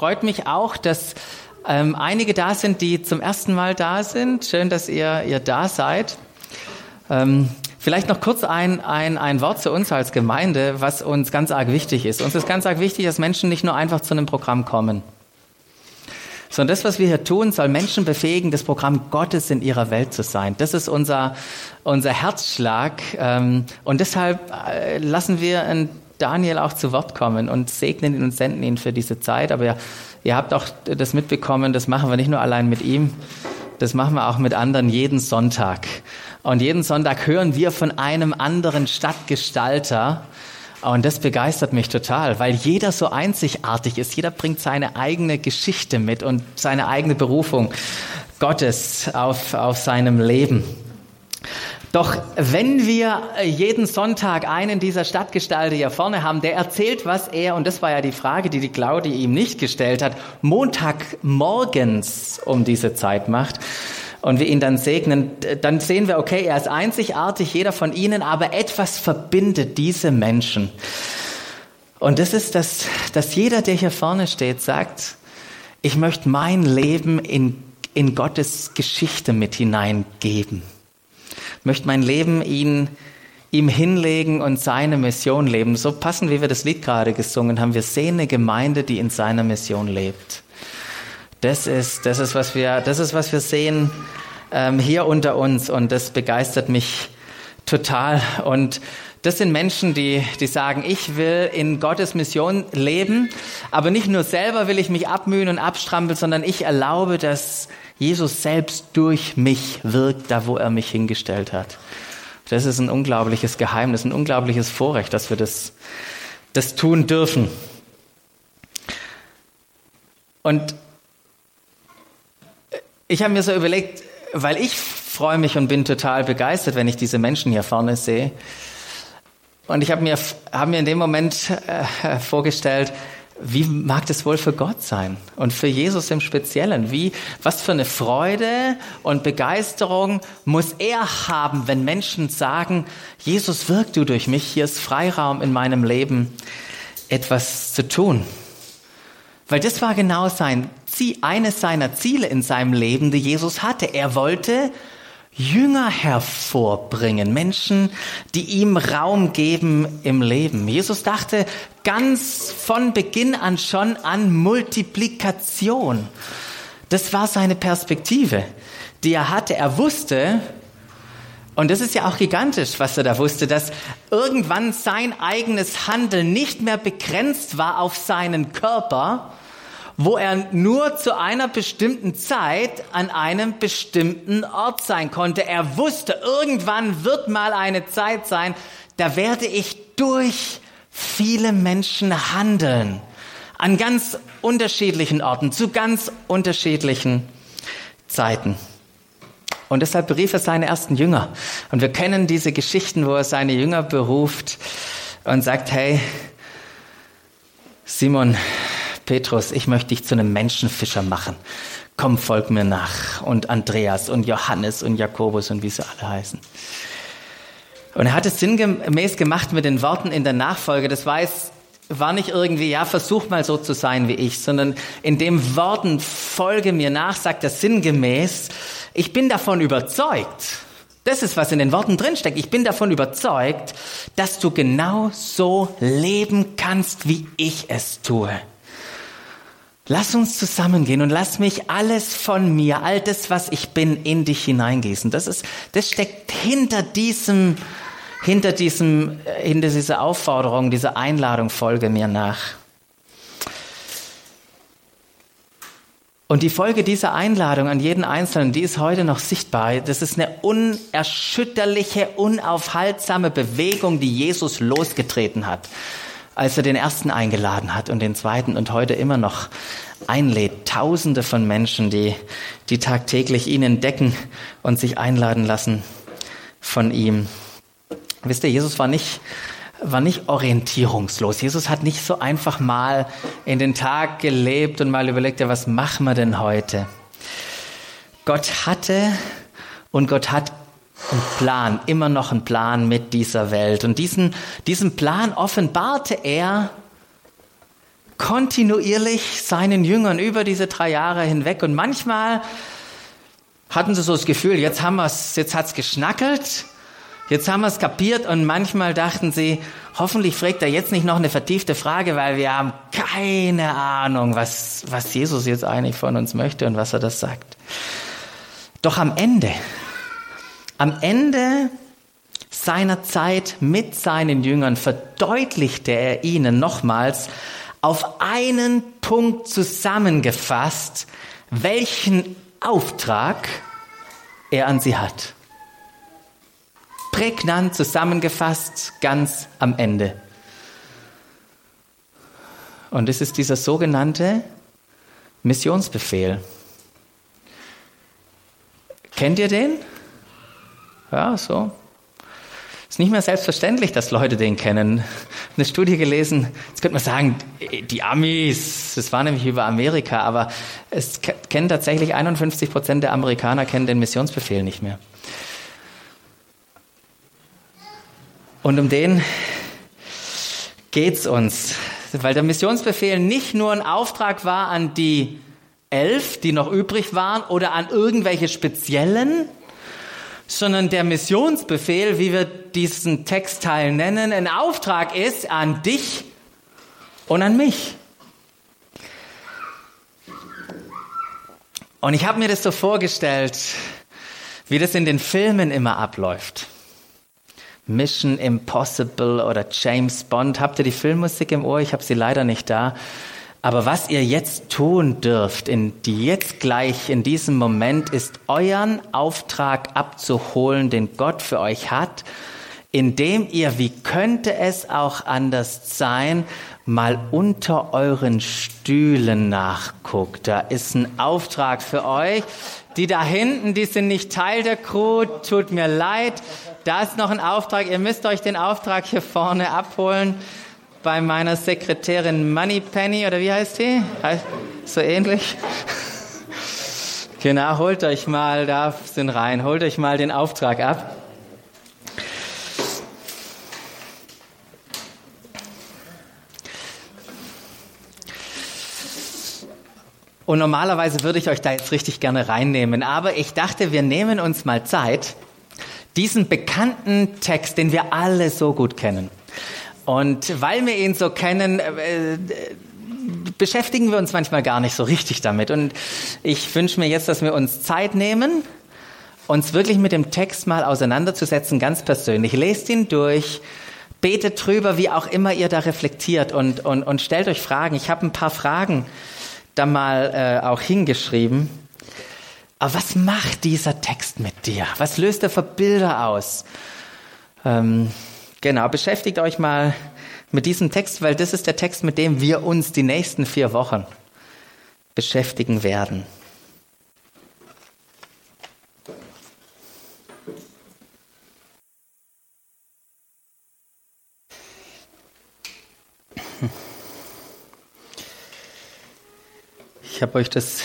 freut mich auch, dass ähm, einige da sind, die zum ersten Mal da sind. Schön, dass ihr, ihr da seid. Ähm, vielleicht noch kurz ein, ein, ein Wort zu uns als Gemeinde, was uns ganz arg wichtig ist. Uns ist ganz arg wichtig, dass Menschen nicht nur einfach zu einem Programm kommen, sondern das, was wir hier tun, soll Menschen befähigen, das Programm Gottes in ihrer Welt zu sein. Das ist unser, unser Herzschlag. Ähm, und deshalb äh, lassen wir Daniel auch zu Wort kommen und segnen ihn und senden ihn für diese Zeit. Aber ihr, ihr habt auch das mitbekommen, das machen wir nicht nur allein mit ihm, das machen wir auch mit anderen jeden Sonntag. Und jeden Sonntag hören wir von einem anderen Stadtgestalter, und das begeistert mich total, weil jeder so einzigartig ist. Jeder bringt seine eigene Geschichte mit und seine eigene Berufung Gottes auf, auf seinem Leben. Doch wenn wir jeden Sonntag einen dieser Stadtgestalter hier vorne haben, der erzählt, was er, und das war ja die Frage, die die Claudia ihm nicht gestellt hat, Montagmorgens um diese Zeit macht, und wir ihn dann segnen, dann sehen wir, okay, er ist einzigartig, jeder von ihnen, aber etwas verbindet diese Menschen. Und das ist, dass, dass jeder, der hier vorne steht, sagt, ich möchte mein Leben in, in Gottes Geschichte mit hineingeben. Möchte mein Leben ihn, ihm hinlegen und seine Mission leben. So passend, wie wir das Lied gerade gesungen haben. Wir sehen eine Gemeinde, die in seiner Mission lebt. Das ist, das ist, was wir, das ist, was wir sehen ähm, hier unter uns und das begeistert mich total. Und das sind Menschen, die, die sagen, ich will in Gottes Mission leben, aber nicht nur selber will ich mich abmühen und abstrampeln, sondern ich erlaube, dass Jesus selbst durch mich wirkt, da wo er mich hingestellt hat. Das ist ein unglaubliches Geheimnis, ein unglaubliches Vorrecht, dass wir das, das tun dürfen. Und ich habe mir so überlegt, weil ich freue mich und bin total begeistert, wenn ich diese Menschen hier vorne sehe. Und ich habe mir, hab mir in dem Moment äh, vorgestellt, wie mag das wohl für Gott sein und für Jesus im Speziellen? Wie, was für eine Freude und Begeisterung muss er haben, wenn Menschen sagen, Jesus wirkt du durch mich, hier ist Freiraum in meinem Leben, etwas zu tun. Weil das war genau sein Ziel, eines seiner Ziele in seinem Leben, die Jesus hatte. Er wollte Jünger hervorbringen, Menschen, die ihm Raum geben im Leben. Jesus dachte ganz von Beginn an schon an Multiplikation. Das war seine Perspektive, die er hatte. Er wusste, und das ist ja auch gigantisch, was er da wusste, dass irgendwann sein eigenes Handeln nicht mehr begrenzt war auf seinen Körper, wo er nur zu einer bestimmten Zeit an einem bestimmten Ort sein konnte. Er wusste, irgendwann wird mal eine Zeit sein, da werde ich durch viele Menschen handeln. An ganz unterschiedlichen Orten, zu ganz unterschiedlichen Zeiten. Und deshalb berief er seine ersten Jünger. Und wir kennen diese Geschichten, wo er seine Jünger beruft und sagt, hey, Simon, Petrus, ich möchte dich zu einem Menschenfischer machen. Komm, folg mir nach. Und Andreas und Johannes und Jakobus und wie sie alle heißen. Und er hat es sinngemäß gemacht mit den Worten in der Nachfolge. Das weiß, war nicht irgendwie, ja, versuch mal so zu sein wie ich, sondern in dem Worten folge mir nach, sagt er sinngemäß, ich bin davon überzeugt, das ist, was in den Worten drinsteckt. Ich bin davon überzeugt, dass du genau so leben kannst, wie ich es tue. Lass uns zusammengehen und lass mich alles von mir, all das, was ich bin, in dich hineingießen. Das ist, das steckt hinter diesem, hinter diesem, äh, hinter dieser Aufforderung, dieser Einladung, folge mir nach. Und die Folge dieser Einladung an jeden Einzelnen, die ist heute noch sichtbar. Das ist eine unerschütterliche, unaufhaltsame Bewegung, die Jesus losgetreten hat als er den ersten eingeladen hat und den zweiten und heute immer noch einlädt. Tausende von Menschen, die, die tagtäglich ihn entdecken und sich einladen lassen von ihm. Wisst ihr, Jesus war nicht, war nicht orientierungslos. Jesus hat nicht so einfach mal in den Tag gelebt und mal überlegt, ja, was machen wir denn heute? Gott hatte und Gott hat einen Plan, immer noch einen Plan mit dieser Welt. Und diesen, diesen Plan offenbarte er kontinuierlich seinen Jüngern über diese drei Jahre hinweg. Und manchmal hatten sie so das Gefühl, jetzt haben wir's, jetzt hat's geschnackelt, jetzt haben wir es kapiert. Und manchmal dachten sie, hoffentlich fragt er jetzt nicht noch eine vertiefte Frage, weil wir haben keine Ahnung, was, was Jesus jetzt eigentlich von uns möchte und was er das sagt. Doch am Ende, am Ende seiner Zeit mit seinen Jüngern verdeutlichte er ihnen nochmals auf einen Punkt zusammengefasst, welchen Auftrag er an sie hat. Prägnant zusammengefasst ganz am Ende. Und es ist dieser sogenannte Missionsbefehl. Kennt ihr den? Ja, so. Ist nicht mehr selbstverständlich, dass Leute den kennen. Eine Studie gelesen, jetzt könnte man sagen, die Amis, das war nämlich über Amerika, aber es kennen tatsächlich 51 Prozent der Amerikaner kennen den Missionsbefehl nicht mehr. Und um den geht's uns, weil der Missionsbefehl nicht nur ein Auftrag war an die elf, die noch übrig waren, oder an irgendwelche speziellen, sondern der Missionsbefehl, wie wir diesen Textteil nennen, ein Auftrag ist an dich und an mich. Und ich habe mir das so vorgestellt, wie das in den Filmen immer abläuft. Mission Impossible oder James Bond. Habt ihr die Filmmusik im Ohr? Ich habe sie leider nicht da. Aber was ihr jetzt tun dürft, in die jetzt gleich in diesem Moment, ist euren Auftrag abzuholen, den Gott für euch hat, indem ihr, wie könnte es auch anders sein, mal unter euren Stühlen nachguckt. Da ist ein Auftrag für euch. Die da hinten, die sind nicht Teil der Crew, tut mir leid. Da ist noch ein Auftrag. Ihr müsst euch den Auftrag hier vorne abholen bei meiner Sekretärin Moneypenny oder wie heißt die? So ähnlich. Genau, holt euch mal, da sind rein, holt euch mal den Auftrag ab. Und normalerweise würde ich euch da jetzt richtig gerne reinnehmen, aber ich dachte, wir nehmen uns mal Zeit, diesen bekannten Text, den wir alle so gut kennen, und weil wir ihn so kennen, äh, beschäftigen wir uns manchmal gar nicht so richtig damit. Und ich wünsche mir jetzt, dass wir uns Zeit nehmen, uns wirklich mit dem Text mal auseinanderzusetzen, ganz persönlich. Lest ihn durch, betet drüber, wie auch immer ihr da reflektiert und, und, und stellt euch Fragen. Ich habe ein paar Fragen da mal äh, auch hingeschrieben. Aber was macht dieser Text mit dir? Was löst er für Bilder aus? Ähm, Genau, beschäftigt euch mal mit diesem Text, weil das ist der Text, mit dem wir uns die nächsten vier Wochen beschäftigen werden. Ich habe euch das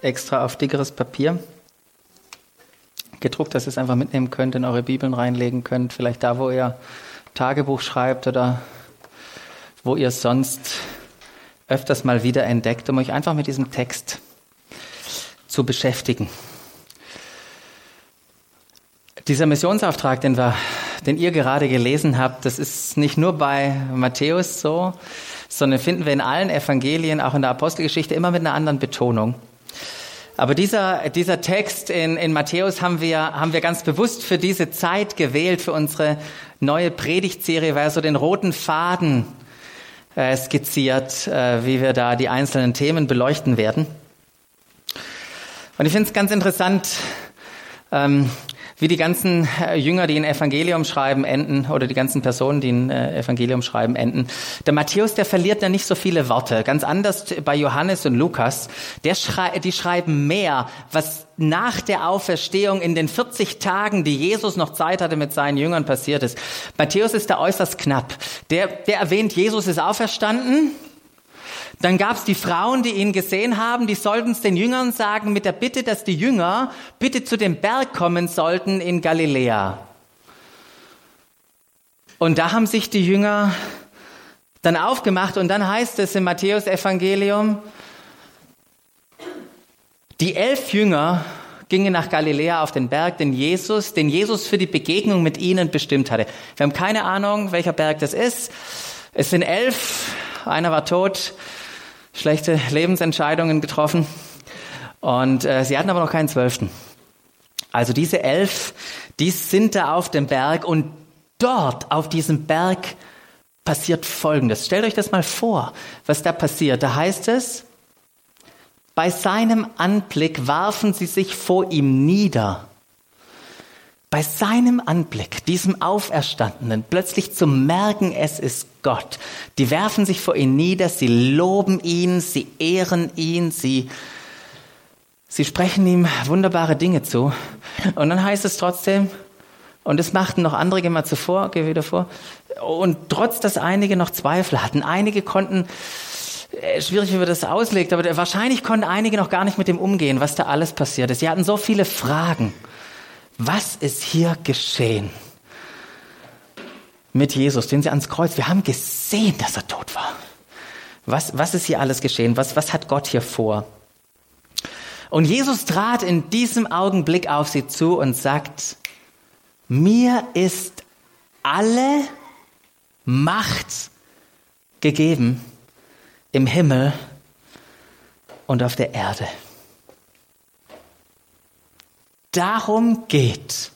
extra auf dickeres Papier gedruckt, dass ihr es einfach mitnehmen könnt, in eure Bibeln reinlegen könnt, vielleicht da, wo ihr Tagebuch schreibt oder wo ihr sonst öfters mal wieder entdeckt, um euch einfach mit diesem Text zu beschäftigen. Dieser Missionsauftrag, den, wir, den ihr gerade gelesen habt, das ist nicht nur bei Matthäus so, sondern finden wir in allen Evangelien, auch in der Apostelgeschichte, immer mit einer anderen Betonung. Aber dieser, dieser Text in, in Matthäus haben wir, haben wir ganz bewusst für diese Zeit gewählt, für unsere neue Predigtserie, weil er so den roten Faden äh, skizziert, äh, wie wir da die einzelnen Themen beleuchten werden. Und ich finde es ganz interessant, ähm, wie die ganzen äh, Jünger, die ein Evangelium schreiben, enden, oder die ganzen Personen, die ein äh, Evangelium schreiben, enden. Der Matthäus, der verliert ja nicht so viele Worte. Ganz anders bei Johannes und Lukas. Der schrei die schreiben mehr, was nach der Auferstehung in den 40 Tagen, die Jesus noch Zeit hatte mit seinen Jüngern passiert ist. Matthäus ist da äußerst knapp. Der, der erwähnt, Jesus ist auferstanden. Dann gab es die Frauen, die ihn gesehen haben, die sollten es den Jüngern sagen mit der Bitte, dass die Jünger bitte zu dem Berg kommen sollten in Galiläa. Und da haben sich die Jünger dann aufgemacht und dann heißt es im Matthäusevangelium, die elf Jünger gingen nach Galiläa auf den Berg, den Jesus, den Jesus für die Begegnung mit ihnen bestimmt hatte. Wir haben keine Ahnung, welcher Berg das ist. Es sind elf, einer war tot, schlechte Lebensentscheidungen getroffen und äh, sie hatten aber noch keinen zwölften. Also diese elf, die sind da auf dem Berg und dort auf diesem Berg passiert Folgendes. Stellt euch das mal vor, was da passiert. Da heißt es, bei seinem Anblick warfen sie sich vor ihm nieder. Bei seinem Anblick, diesem Auferstandenen, plötzlich zu merken, es ist Gott. Die werfen sich vor ihn nieder, sie loben ihn, sie ehren ihn, sie, sie sprechen ihm wunderbare Dinge zu. Und dann heißt es trotzdem, und es machten noch andere, geh mal zuvor, geh wieder vor. Und trotz, dass einige noch Zweifel hatten, einige konnten, äh, schwierig, wie man das auslegt, aber wahrscheinlich konnten einige noch gar nicht mit dem umgehen, was da alles passiert ist. Sie hatten so viele Fragen. Was ist hier geschehen? Mit Jesus, den sie ans Kreuz, wir haben gesehen, dass er tot war. Was, was ist hier alles geschehen? Was, was hat Gott hier vor? Und Jesus trat in diesem Augenblick auf sie zu und sagt, mir ist alle Macht gegeben im Himmel und auf der Erde. Darum geht.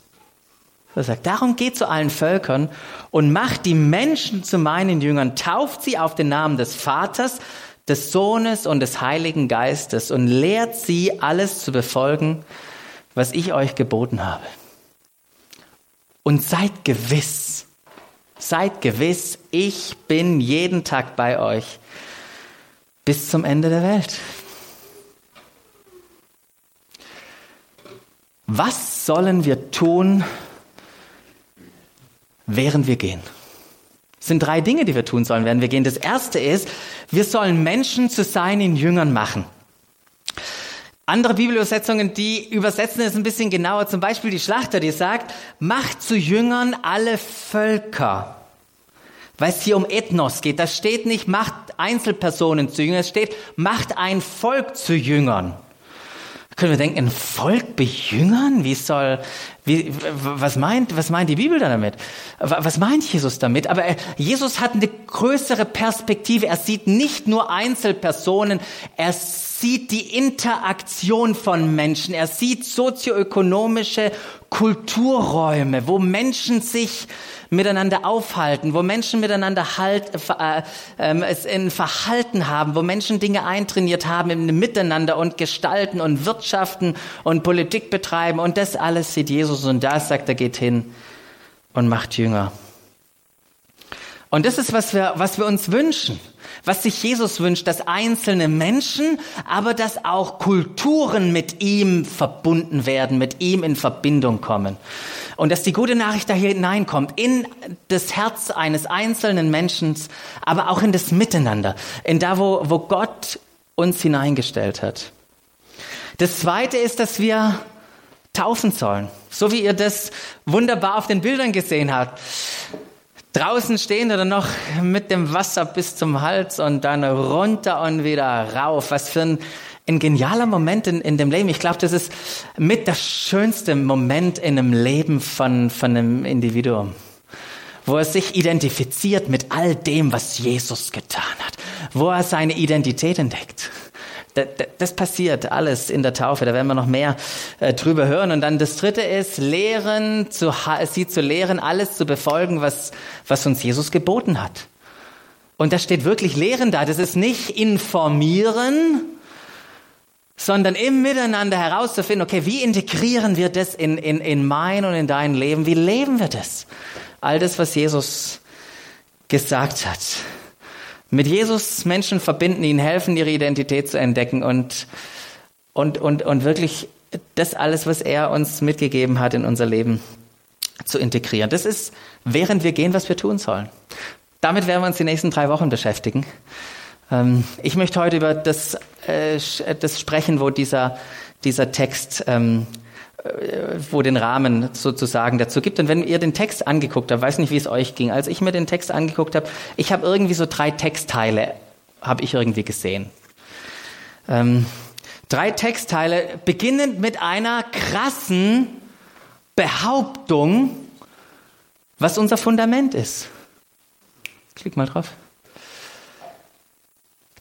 Er sagt, darum geht zu allen Völkern und macht die Menschen zu meinen Jüngern, tauft sie auf den Namen des Vaters, des Sohnes und des Heiligen Geistes und lehrt sie alles zu befolgen, was ich euch geboten habe. Und seid gewiss, seid gewiss, ich bin jeden Tag bei euch bis zum Ende der Welt. Was sollen wir tun, während wir gehen? Es sind drei Dinge, die wir tun sollen, während wir gehen. Das erste ist, wir sollen Menschen zu seinen Jüngern machen. Andere Bibelübersetzungen, die übersetzen es ein bisschen genauer. Zum Beispiel die Schlachter, die sagt, macht zu Jüngern alle Völker weil es hier um Ethnos geht. Das steht nicht, macht Einzelpersonen zu Jüngern, es steht, macht ein Volk zu Jüngern. Können wir denken, ein Volk bejüngern? Wie soll, wie, was meint, was meint die Bibel da damit? Was meint Jesus damit? Aber Jesus hat eine größere Perspektive. Er sieht nicht nur Einzelpersonen, er sieht die Interaktion von Menschen. Er sieht sozioökonomische Kulturräume, wo Menschen sich miteinander aufhalten, wo Menschen miteinander halt, äh, äh, es in Verhalten haben, wo Menschen Dinge eintrainiert haben im Miteinander und gestalten und wirtschaften und Politik betreiben und das alles sieht Jesus und da sagt er, geht hin und macht Jünger. Und das ist, was wir, was wir uns wünschen was sich Jesus wünscht, dass einzelne Menschen, aber dass auch Kulturen mit ihm verbunden werden, mit ihm in Verbindung kommen. Und dass die gute Nachricht da hineinkommt, in das Herz eines einzelnen Menschen, aber auch in das Miteinander, in da, wo, wo Gott uns hineingestellt hat. Das zweite ist, dass wir taufen sollen. So wie ihr das wunderbar auf den Bildern gesehen habt draußen stehen oder noch mit dem Wasser bis zum Hals und dann runter und wieder rauf. Was für ein, ein genialer Moment in, in dem Leben. Ich glaube, das ist mit das schönste Moment in einem Leben von, von einem Individuum wo er sich identifiziert mit all dem, was Jesus getan hat, wo er seine Identität entdeckt das passiert alles in der Taufe, da werden wir noch mehr äh, drüber hören. Und dann das dritte ist, lehren, zu, sie zu lehren, alles zu befolgen, was, was uns Jesus geboten hat. Und da steht wirklich lehren da. Das ist nicht informieren, sondern im Miteinander herauszufinden, okay, wie integrieren wir das in, in, in mein und in dein Leben? Wie leben wir das? All das, was Jesus gesagt hat mit Jesus Menschen verbinden, ihnen helfen, ihre Identität zu entdecken und, und, und, und wirklich das alles, was er uns mitgegeben hat in unser Leben zu integrieren. Das ist, während wir gehen, was wir tun sollen. Damit werden wir uns die nächsten drei Wochen beschäftigen. Ähm, ich möchte heute über das, äh, das sprechen, wo dieser, dieser Text ähm, äh, wo den Rahmen sozusagen dazu gibt. Und wenn ihr den Text angeguckt habt, weiß nicht, wie es euch ging, als ich mir den Text angeguckt habe, ich habe irgendwie so drei Textteile, habe ich irgendwie gesehen. Ähm, drei Textteile, beginnend mit einer krassen Behauptung, was unser Fundament ist. Klick mal drauf.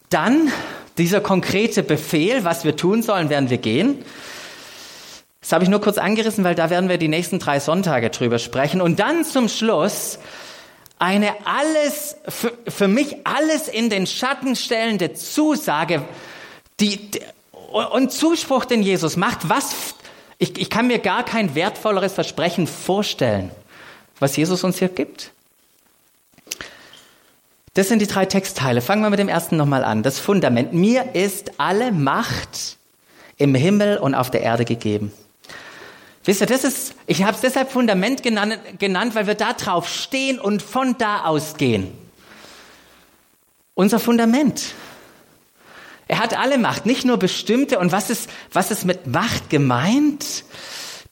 Dann dieser konkrete Befehl, was wir tun sollen, werden wir gehen. Das habe ich nur kurz angerissen, weil da werden wir die nächsten drei Sonntage drüber sprechen. Und dann zum Schluss eine alles, für, für mich alles in den Schatten stellende Zusage, die, und Zuspruch, den Jesus macht, was, ich, ich kann mir gar kein wertvolleres Versprechen vorstellen, was Jesus uns hier gibt. Das sind die drei Textteile. Fangen wir mit dem ersten nochmal an. Das Fundament. Mir ist alle Macht im Himmel und auf der Erde gegeben. Wisst ihr, das ist, ich habe es deshalb Fundament genannt, genannt, weil wir da drauf stehen und von da ausgehen. Unser Fundament. Er hat alle Macht, nicht nur bestimmte. Und was ist, was ist mit Macht gemeint?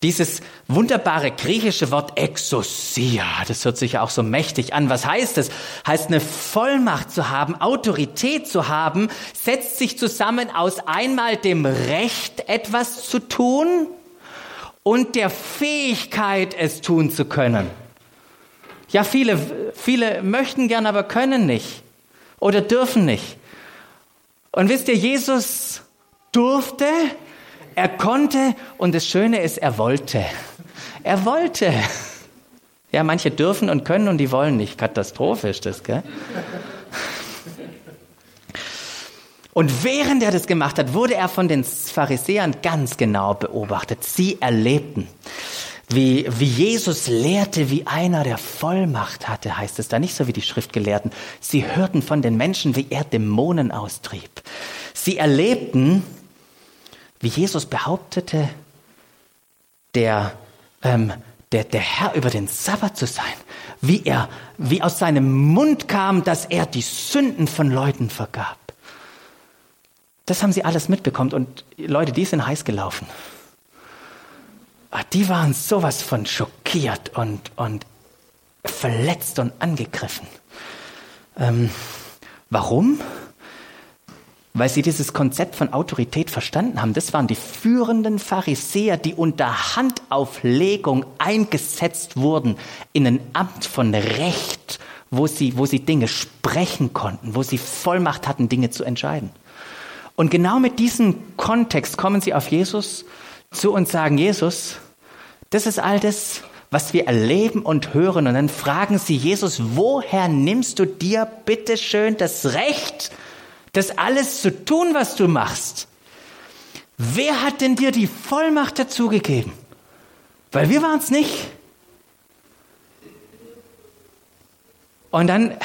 Dieses wunderbare griechische Wort Exousia, das hört sich ja auch so mächtig an. Was heißt es? Heißt eine Vollmacht zu haben, Autorität zu haben, setzt sich zusammen aus einmal dem Recht, etwas zu tun und der Fähigkeit, es tun zu können. Ja, viele, viele möchten gern, aber können nicht oder dürfen nicht. Und wisst ihr, Jesus durfte, er konnte und das Schöne ist, er wollte. Er wollte. Ja, manche dürfen und können und die wollen nicht. Katastrophisch das, gell? Und während er das gemacht hat, wurde er von den Pharisäern ganz genau beobachtet. Sie erlebten, wie, wie Jesus lehrte, wie einer, der Vollmacht hatte, heißt es da nicht so wie die Schriftgelehrten. Sie hörten von den Menschen, wie er Dämonen austrieb. Sie erlebten, wie Jesus behauptete, der, ähm, der, der Herr über den Sabbat zu sein, wie er, wie aus seinem Mund kam, dass er die Sünden von Leuten vergab. Das haben sie alles mitbekommen und Leute, die sind heiß gelaufen. Ah, die waren sowas von schockiert und, und verletzt und angegriffen. Ähm, warum? weil sie dieses Konzept von Autorität verstanden haben. Das waren die führenden Pharisäer, die unter Handauflegung eingesetzt wurden in ein Amt von Recht, wo sie, wo sie Dinge sprechen konnten, wo sie Vollmacht hatten, Dinge zu entscheiden. Und genau mit diesem Kontext kommen sie auf Jesus zu und sagen, Jesus, das ist all das, was wir erleben und hören. Und dann fragen sie Jesus, woher nimmst du dir bitte schön das Recht, das alles zu tun, was du machst. Wer hat denn dir die Vollmacht dazu gegeben? Weil wir waren es nicht. Und dann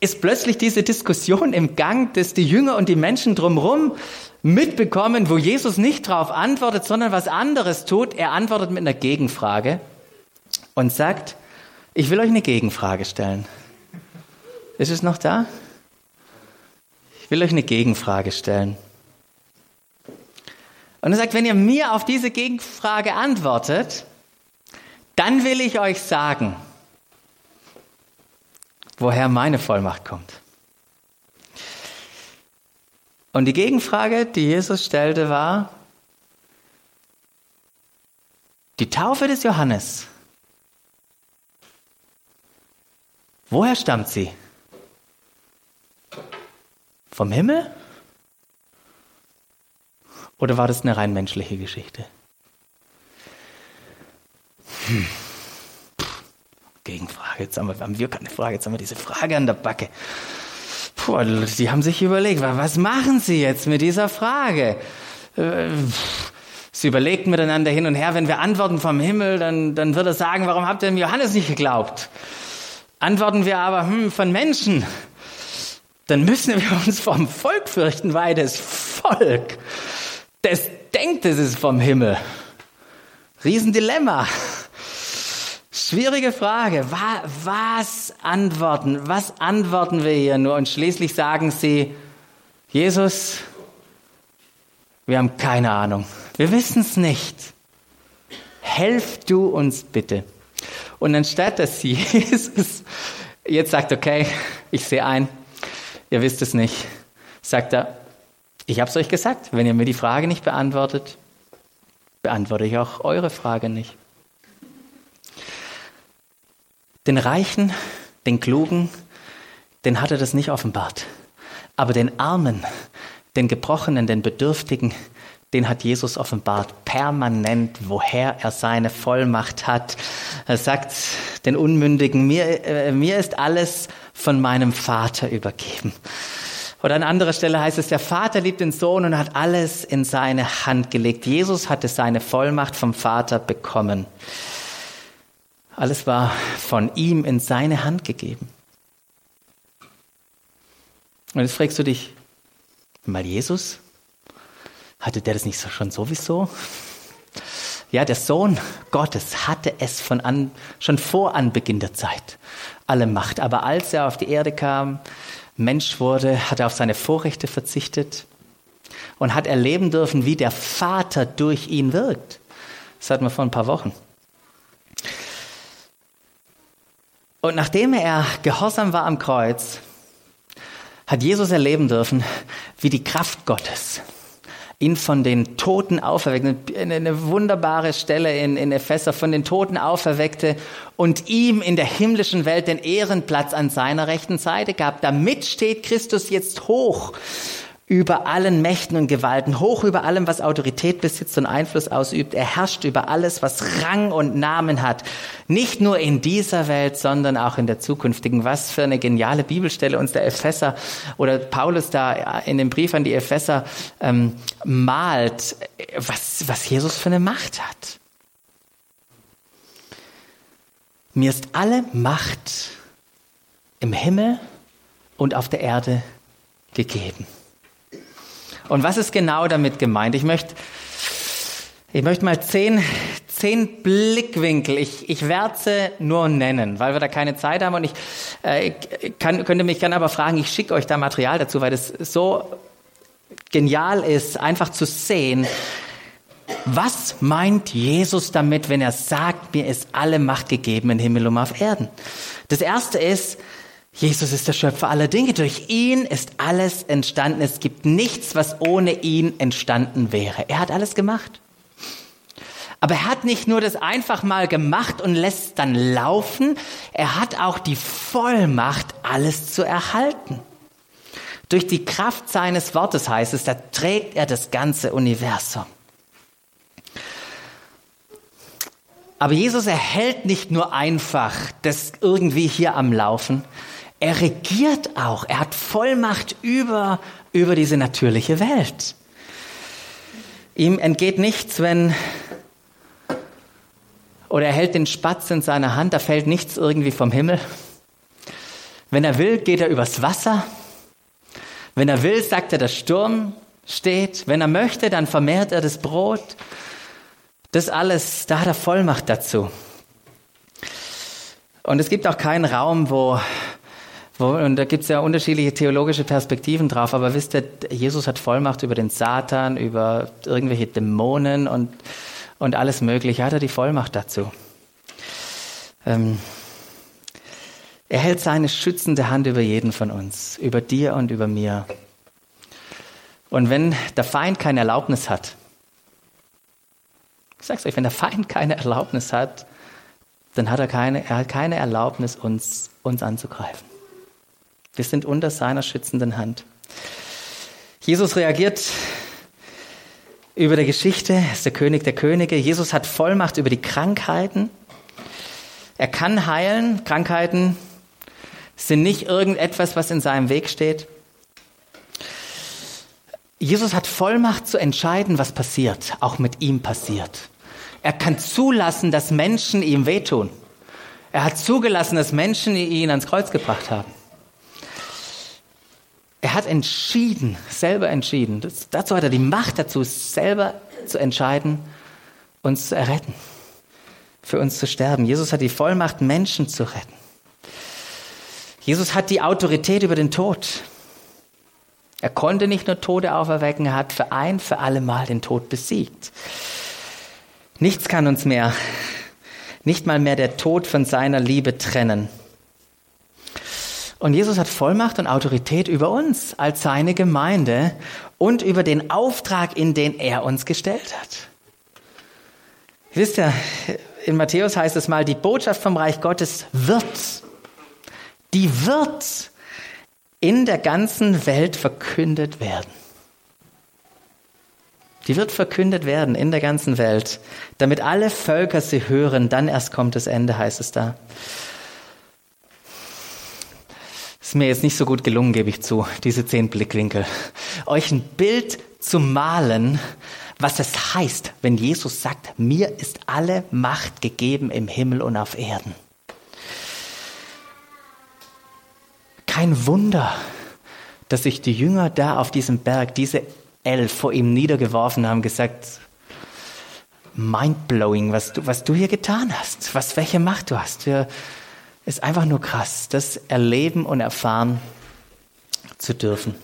ist plötzlich diese Diskussion im Gang, dass die Jünger und die Menschen drumherum mitbekommen, wo Jesus nicht darauf antwortet, sondern was anderes tut. Er antwortet mit einer Gegenfrage und sagt, ich will euch eine Gegenfrage stellen. Ist es noch da? Ich will euch eine Gegenfrage stellen. Und er sagt, wenn ihr mir auf diese Gegenfrage antwortet, dann will ich euch sagen, woher meine Vollmacht kommt. Und die Gegenfrage, die Jesus stellte, war, die Taufe des Johannes, woher stammt sie? Vom Himmel? Oder war das eine rein menschliche Geschichte? Hm. Gegenfrage, jetzt haben wir, haben wir keine Frage, jetzt haben wir diese Frage an der Backe. Puh, die haben sich überlegt, was machen sie jetzt mit dieser Frage? Äh, sie überlegten miteinander hin und her, wenn wir antworten vom Himmel, dann, dann wird er sagen, warum habt ihr dem Johannes nicht geglaubt? Antworten wir aber, hm, von Menschen, dann müssen wir uns vom Volk fürchten, weil das Volk, das denkt, es ist vom Himmel. Riesendilemma. Schwierige Frage. Was antworten? Was antworten wir hier nur? Und schließlich sagen sie, Jesus, Wir haben keine Ahnung. Wir wissen es nicht. Helf du uns bitte. Und anstatt dass Jesus jetzt sagt, okay, ich sehe ein, ihr wisst es nicht, sagt er, ich habe es euch gesagt, wenn ihr mir die Frage nicht beantwortet, beantworte ich auch eure Frage nicht. Den Reichen, den Klugen, den hat er das nicht offenbart. Aber den Armen, den Gebrochenen, den Bedürftigen, den hat Jesus offenbart, permanent, woher er seine Vollmacht hat. Er sagt den Unmündigen, mir, äh, mir ist alles von meinem Vater übergeben. Oder an anderer Stelle heißt es, der Vater liebt den Sohn und hat alles in seine Hand gelegt. Jesus hatte seine Vollmacht vom Vater bekommen. Alles war von ihm in seine Hand gegeben. Und jetzt fragst du dich, mal Jesus, hatte der das nicht schon sowieso? Ja, der Sohn Gottes hatte es von an, schon vor Anbeginn der Zeit alle Macht. Aber als er auf die Erde kam, Mensch wurde, hat er auf seine Vorrechte verzichtet und hat erleben dürfen, wie der Vater durch ihn wirkt. Das hatten wir vor ein paar Wochen. Und nachdem er gehorsam war am Kreuz, hat Jesus erleben dürfen, wie die Kraft Gottes ihn von den Toten auferweckte. Eine wunderbare Stelle in, in Epheser, von den Toten auferweckte und ihm in der himmlischen Welt den Ehrenplatz an seiner rechten Seite gab. Damit steht Christus jetzt hoch über allen Mächten und Gewalten, hoch über allem, was Autorität besitzt und Einfluss ausübt. Er herrscht über alles, was Rang und Namen hat. Nicht nur in dieser Welt, sondern auch in der zukünftigen. Was für eine geniale Bibelstelle uns der Epheser oder Paulus da in dem Brief an die Epheser ähm, malt, was, was Jesus für eine Macht hat. Mir ist alle Macht im Himmel und auf der Erde gegeben. Und was ist genau damit gemeint? Ich möchte, ich möchte mal zehn, zehn Blickwinkel, ich, ich werde sie nur nennen, weil wir da keine Zeit haben und ich äh, kann, könnte mich gerne aber fragen, ich schicke euch da Material dazu, weil das so genial ist, einfach zu sehen, was meint Jesus damit, wenn er sagt, mir ist alle Macht gegeben in Himmel und auf Erden? Das erste ist, Jesus ist der Schöpfer aller Dinge. Durch ihn ist alles entstanden. Es gibt nichts, was ohne ihn entstanden wäre. Er hat alles gemacht. Aber er hat nicht nur das einfach mal gemacht und lässt dann laufen, er hat auch die Vollmacht, alles zu erhalten. Durch die Kraft seines Wortes heißt es, da trägt er das ganze Universum. Aber Jesus erhält nicht nur einfach das irgendwie hier am Laufen, er regiert auch. Er hat Vollmacht über, über diese natürliche Welt. Ihm entgeht nichts, wenn, oder er hält den Spatz in seiner Hand, da fällt nichts irgendwie vom Himmel. Wenn er will, geht er übers Wasser. Wenn er will, sagt er, der Sturm steht. Wenn er möchte, dann vermehrt er das Brot. Das alles, da hat er Vollmacht dazu. Und es gibt auch keinen Raum, wo und da gibt es ja unterschiedliche theologische Perspektiven drauf, aber wisst ihr, Jesus hat Vollmacht über den Satan, über irgendwelche Dämonen und, und alles Mögliche. Hat er die Vollmacht dazu? Ähm, er hält seine schützende Hand über jeden von uns, über dir und über mir. Und wenn der Feind keine Erlaubnis hat, ich sag's euch, wenn der Feind keine Erlaubnis hat, dann hat er keine, er hat keine Erlaubnis, uns, uns anzugreifen. Wir sind unter seiner schützenden Hand. Jesus reagiert über der Geschichte, ist der König der Könige. Jesus hat Vollmacht über die Krankheiten. Er kann heilen. Krankheiten sind nicht irgendetwas, was in seinem Weg steht. Jesus hat Vollmacht zu entscheiden, was passiert, auch mit ihm passiert. Er kann zulassen, dass Menschen ihm wehtun. Er hat zugelassen, dass Menschen ihn ans Kreuz gebracht haben. Er hat entschieden, selber entschieden. Das, dazu hat er die Macht dazu, selber zu entscheiden, uns zu erretten, für uns zu sterben. Jesus hat die Vollmacht, Menschen zu retten. Jesus hat die Autorität über den Tod. Er konnte nicht nur Tode auferwecken, er hat für ein, für alle Mal den Tod besiegt. Nichts kann uns mehr, nicht mal mehr der Tod von seiner Liebe trennen. Und Jesus hat Vollmacht und Autorität über uns als seine Gemeinde und über den Auftrag, in den er uns gestellt hat. Wisst ihr, in Matthäus heißt es mal, die Botschaft vom Reich Gottes wird, die wird in der ganzen Welt verkündet werden. Die wird verkündet werden in der ganzen Welt, damit alle Völker sie hören, dann erst kommt das Ende, heißt es da. Ist mir jetzt nicht so gut gelungen, gebe ich zu, diese zehn Blickwinkel. Euch ein Bild zu malen, was es heißt, wenn Jesus sagt, mir ist alle Macht gegeben im Himmel und auf Erden. Kein Wunder, dass sich die Jünger da auf diesem Berg, diese elf vor ihm niedergeworfen haben, gesagt, mindblowing, was du, was du hier getan hast, was, welche Macht du hast. Wir, ist einfach nur krass, das erleben und erfahren zu dürfen.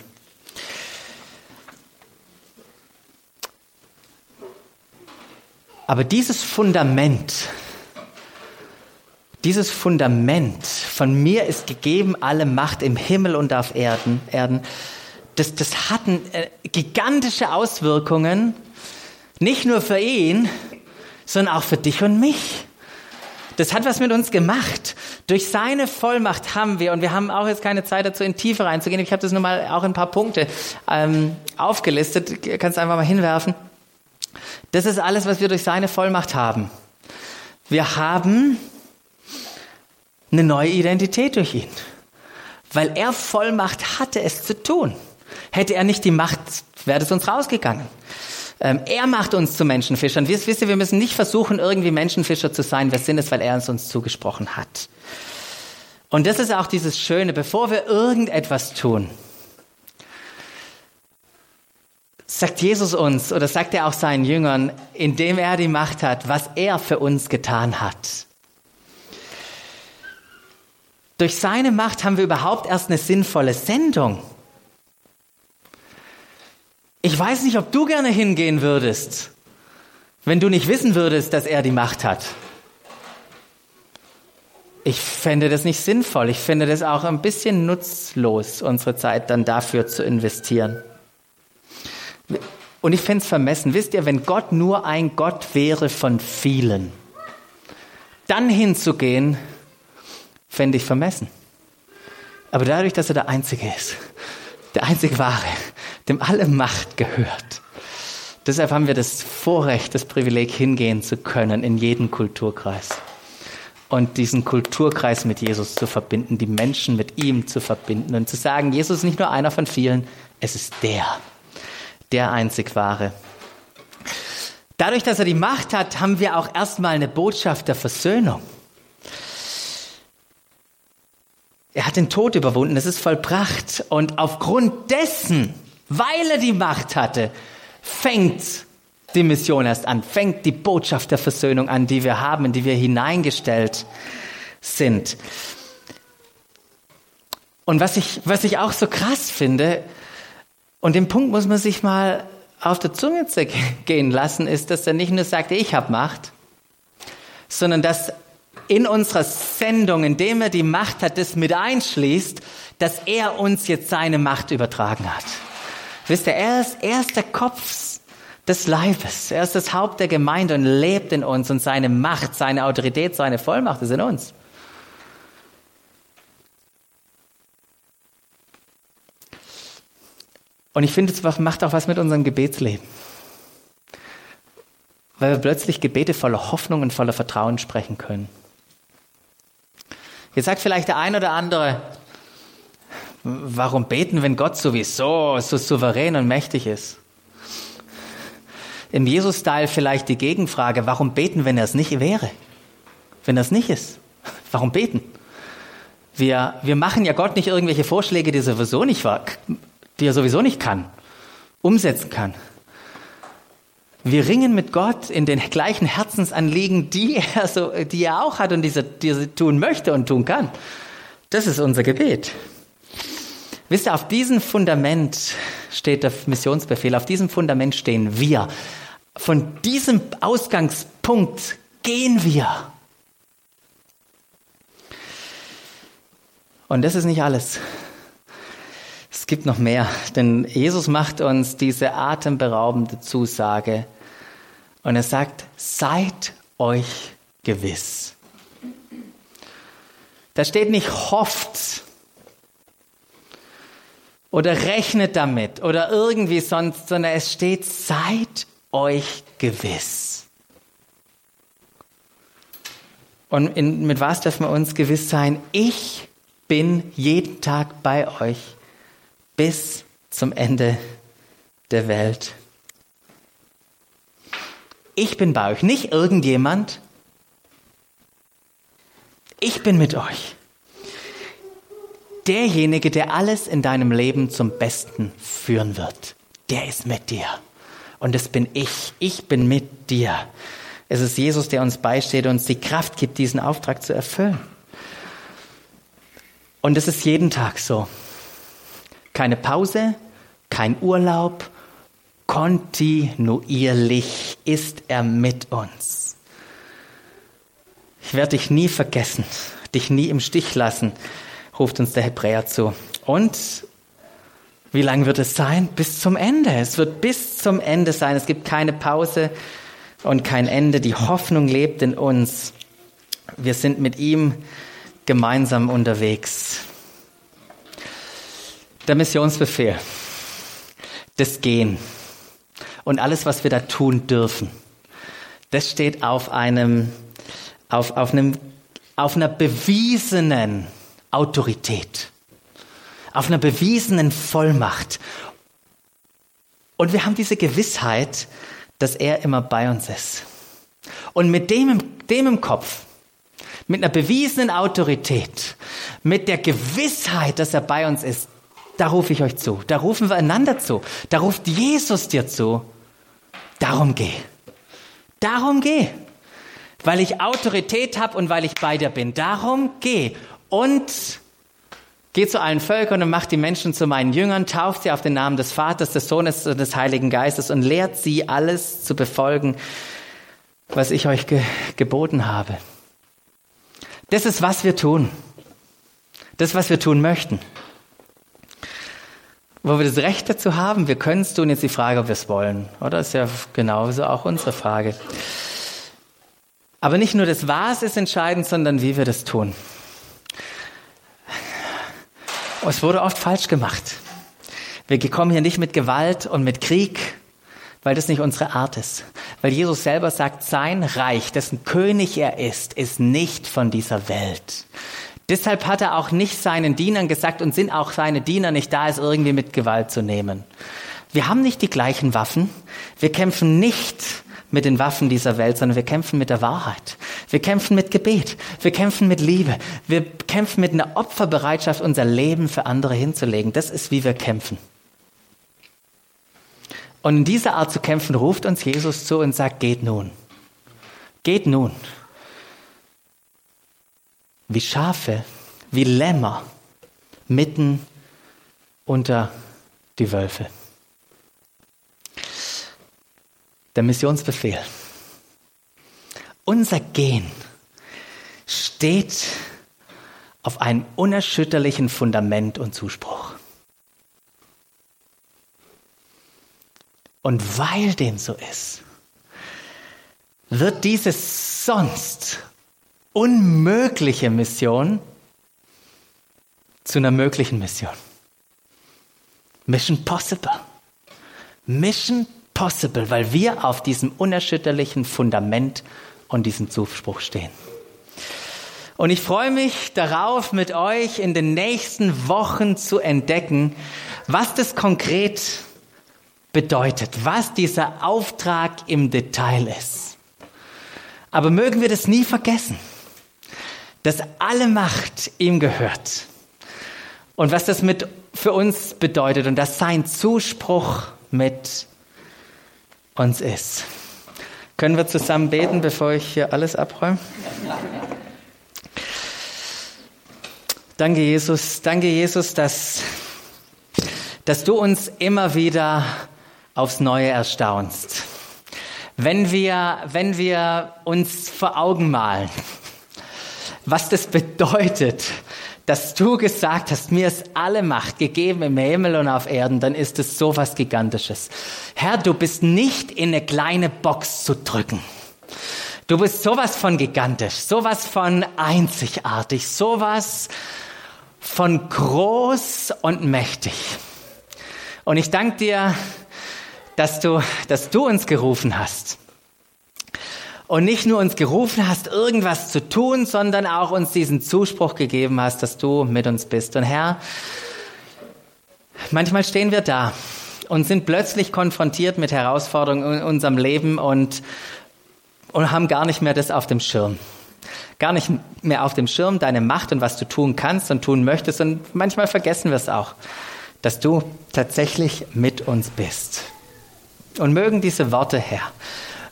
Aber dieses Fundament, dieses Fundament, von mir ist gegeben alle Macht im Himmel und auf Erden, Erden das, das hat äh, gigantische Auswirkungen, nicht nur für ihn, sondern auch für dich und mich. Das hat was mit uns gemacht. Durch seine Vollmacht haben wir, und wir haben auch jetzt keine Zeit dazu, in Tiefe reinzugehen, ich habe das nur mal auch in ein paar Punkte ähm, aufgelistet, kannst einfach mal hinwerfen. Das ist alles, was wir durch seine Vollmacht haben. Wir haben eine neue Identität durch ihn, weil er Vollmacht hatte, es zu tun. Hätte er nicht die Macht, wäre es uns rausgegangen. Ähm, er macht uns zu Menschenfischern. Wisst, ihr, wir müssen nicht versuchen, irgendwie Menschenfischer zu sein. Wir sind es, weil er es uns zugesprochen hat. Und das ist auch dieses Schöne, bevor wir irgendetwas tun, sagt Jesus uns oder sagt er auch seinen Jüngern, indem er die Macht hat, was er für uns getan hat. Durch seine Macht haben wir überhaupt erst eine sinnvolle Sendung. Ich weiß nicht, ob du gerne hingehen würdest, wenn du nicht wissen würdest, dass er die Macht hat. Ich fände das nicht sinnvoll. Ich finde das auch ein bisschen nutzlos, unsere Zeit dann dafür zu investieren. Und ich fände es vermessen. Wisst ihr, wenn Gott nur ein Gott wäre von vielen, dann hinzugehen, fände ich vermessen. Aber dadurch, dass er der Einzige ist, der einzig Wahre, dem alle Macht gehört. Deshalb haben wir das Vorrecht, das Privileg, hingehen zu können in jeden Kulturkreis. Und diesen Kulturkreis mit Jesus zu verbinden, die Menschen mit ihm zu verbinden und zu sagen, Jesus ist nicht nur einer von vielen, es ist der, der einzig wahre. Dadurch, dass er die Macht hat, haben wir auch erstmal eine Botschaft der Versöhnung. Er hat den Tod überwunden, es ist vollbracht. Und aufgrund dessen weil er die Macht hatte, fängt die Mission erst an, fängt die Botschaft der Versöhnung an, die wir haben, in die wir hineingestellt sind. Und was ich, was ich auch so krass finde, und den Punkt muss man sich mal auf der Zunge gehen lassen, ist, dass er nicht nur sagt, ich habe Macht, sondern dass in unserer Sendung, indem er die Macht hat, das mit einschließt, dass er uns jetzt seine Macht übertragen hat. Wisst ihr, er ist, er ist der Kopf des Leibes. Er ist das Haupt der Gemeinde und lebt in uns und seine Macht, seine Autorität, seine Vollmacht ist in uns. Und ich finde, es macht auch was mit unserem Gebetsleben. Weil wir plötzlich Gebete voller Hoffnung und voller Vertrauen sprechen können. Jetzt sagt vielleicht der ein oder andere, Warum beten, wenn Gott sowieso so souverän und mächtig ist? Im Jesus-Style vielleicht die Gegenfrage, warum beten, wenn er es nicht wäre? Wenn er es nicht ist? Warum beten? Wir, wir machen ja Gott nicht irgendwelche Vorschläge, die er sowieso nicht, die er sowieso nicht kann, umsetzen kann. Wir ringen mit Gott in den gleichen Herzensanliegen, die er, so, die er auch hat und die er, die er tun möchte und tun kann. Das ist unser Gebet. Wisst ihr, auf diesem Fundament steht der Missionsbefehl, auf diesem Fundament stehen wir. Von diesem Ausgangspunkt gehen wir. Und das ist nicht alles. Es gibt noch mehr, denn Jesus macht uns diese atemberaubende Zusage und er sagt, seid euch gewiss. Da steht nicht hofft oder rechnet damit oder irgendwie sonst, sondern es steht, seid euch gewiss. Und in, mit was dürfen wir uns gewiss sein? Ich bin jeden Tag bei euch bis zum Ende der Welt. Ich bin bei euch, nicht irgendjemand. Ich bin mit euch. Derjenige, der alles in deinem Leben zum Besten führen wird, der ist mit dir. Und das bin ich. Ich bin mit dir. Es ist Jesus, der uns beisteht und uns die Kraft gibt, diesen Auftrag zu erfüllen. Und es ist jeden Tag so. Keine Pause, kein Urlaub, kontinuierlich ist er mit uns. Ich werde dich nie vergessen, dich nie im Stich lassen, ruft uns der Hebräer zu. Und wie lang wird es sein? Bis zum Ende. Es wird bis zum Ende sein. Es gibt keine Pause und kein Ende. Die Hoffnung lebt in uns. Wir sind mit ihm gemeinsam unterwegs. Der Missionsbefehl, das Gehen und alles, was wir da tun dürfen, das steht auf einem, auf, auf einem, auf einer bewiesenen Autorität, auf einer bewiesenen Vollmacht. Und wir haben diese Gewissheit, dass er immer bei uns ist. Und mit dem, dem im Kopf mit einer bewiesenen Autorität, mit der Gewissheit, dass er bei uns ist, da rufe ich euch zu, da rufen wir einander zu, da ruft Jesus dir zu, darum geh. Darum geh. Weil ich Autorität habe und weil ich bei dir bin. Darum geh. Und geh zu allen Völkern und mach die Menschen zu meinen Jüngern, tauft sie auf den Namen des Vaters, des Sohnes und des Heiligen Geistes und lehrt sie alles zu befolgen, was ich euch ge geboten habe. Das ist, was wir tun. Das, was wir tun möchten. Wo wir das Recht dazu haben, wir können es tun, jetzt die Frage, ob wir es wollen. Oder ist ja genauso auch unsere Frage. Aber nicht nur das Was ist entscheidend, sondern wie wir das tun. Es wurde oft falsch gemacht. Wir kommen hier nicht mit Gewalt und mit Krieg, weil das nicht unsere Art ist. Weil Jesus selber sagt, sein Reich, dessen König er ist, ist nicht von dieser Welt. Deshalb hat er auch nicht seinen Dienern gesagt und sind auch seine Diener nicht da, es irgendwie mit Gewalt zu nehmen. Wir haben nicht die gleichen Waffen. Wir kämpfen nicht mit den Waffen dieser Welt, sondern wir kämpfen mit der Wahrheit. Wir kämpfen mit Gebet. Wir kämpfen mit Liebe. Wir kämpfen mit einer Opferbereitschaft, unser Leben für andere hinzulegen. Das ist, wie wir kämpfen. Und in dieser Art zu kämpfen ruft uns Jesus zu und sagt, geht nun. Geht nun. Wie Schafe, wie Lämmer mitten unter die Wölfe. Der Missionsbefehl. Unser Gehen steht auf einem unerschütterlichen Fundament und Zuspruch. Und weil dem so ist, wird diese sonst unmögliche Mission zu einer möglichen Mission. Mission possible. Mission possible, weil wir auf diesem unerschütterlichen Fundament und diesem Zuspruch stehen. Und ich freue mich darauf, mit euch in den nächsten Wochen zu entdecken, was das konkret bedeutet, was dieser Auftrag im Detail ist. Aber mögen wir das nie vergessen, dass alle Macht ihm gehört und was das mit für uns bedeutet und dass sein Zuspruch mit uns ist. Können wir zusammen beten, bevor ich hier alles abräume? Danke, Jesus. Danke, Jesus, dass dass du uns immer wieder aufs Neue erstaunst. Wenn wir, wenn wir uns vor Augen malen, was das bedeutet, dass du gesagt hast, mir ist alle Macht gegeben im Himmel und auf Erden, dann ist es so was Gigantisches. Herr, du bist nicht in eine kleine Box zu drücken. Du bist sowas von gigantisch, sowas von einzigartig, sowas von groß und mächtig. Und ich danke dir, dass du, dass du uns gerufen hast. Und nicht nur uns gerufen hast, irgendwas zu tun, sondern auch uns diesen Zuspruch gegeben hast, dass du mit uns bist. Und Herr, manchmal stehen wir da und sind plötzlich konfrontiert mit Herausforderungen in unserem Leben und und haben gar nicht mehr das auf dem Schirm. Gar nicht mehr auf dem Schirm deine Macht und was du tun kannst und tun möchtest. Und manchmal vergessen wir es auch, dass du tatsächlich mit uns bist. Und mögen diese Worte, Herr,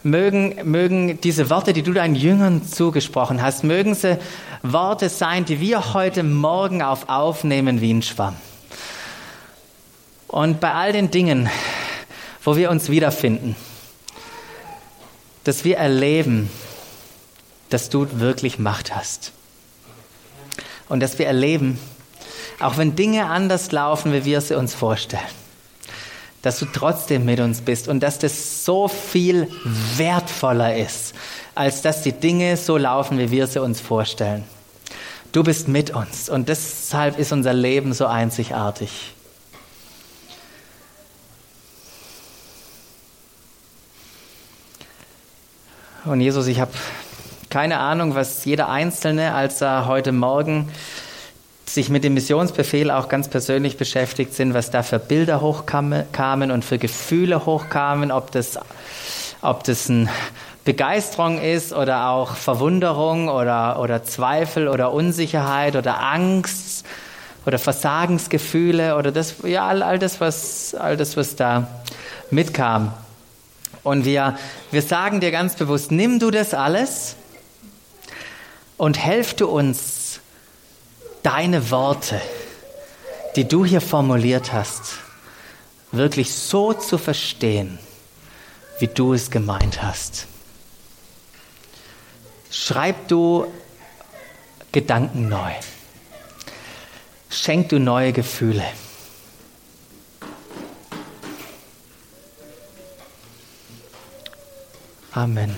mögen, mögen diese Worte, die du deinen Jüngern zugesprochen hast, mögen sie Worte sein, die wir heute Morgen auf aufnehmen wie ein Schwamm. Und bei all den Dingen, wo wir uns wiederfinden, dass wir erleben, dass du wirklich Macht hast. Und dass wir erleben, auch wenn Dinge anders laufen, wie wir sie uns vorstellen, dass du trotzdem mit uns bist und dass das so viel wertvoller ist, als dass die Dinge so laufen, wie wir sie uns vorstellen. Du bist mit uns und deshalb ist unser Leben so einzigartig. Und Jesus, ich habe keine Ahnung, was jeder Einzelne, als er heute Morgen sich mit dem Missionsbefehl auch ganz persönlich beschäftigt sind, was da für Bilder hochkamen und für Gefühle hochkamen, ob das, ob das ein Begeisterung ist oder auch Verwunderung oder, oder Zweifel oder Unsicherheit oder Angst oder Versagensgefühle oder das, ja, all, all das, was, all das, was da mitkam. Und wir, wir sagen dir ganz bewusst, nimm du das alles und helf du uns, deine Worte, die du hier formuliert hast, wirklich so zu verstehen, wie du es gemeint hast. Schreib du Gedanken neu. Schenk du neue Gefühle. Amen.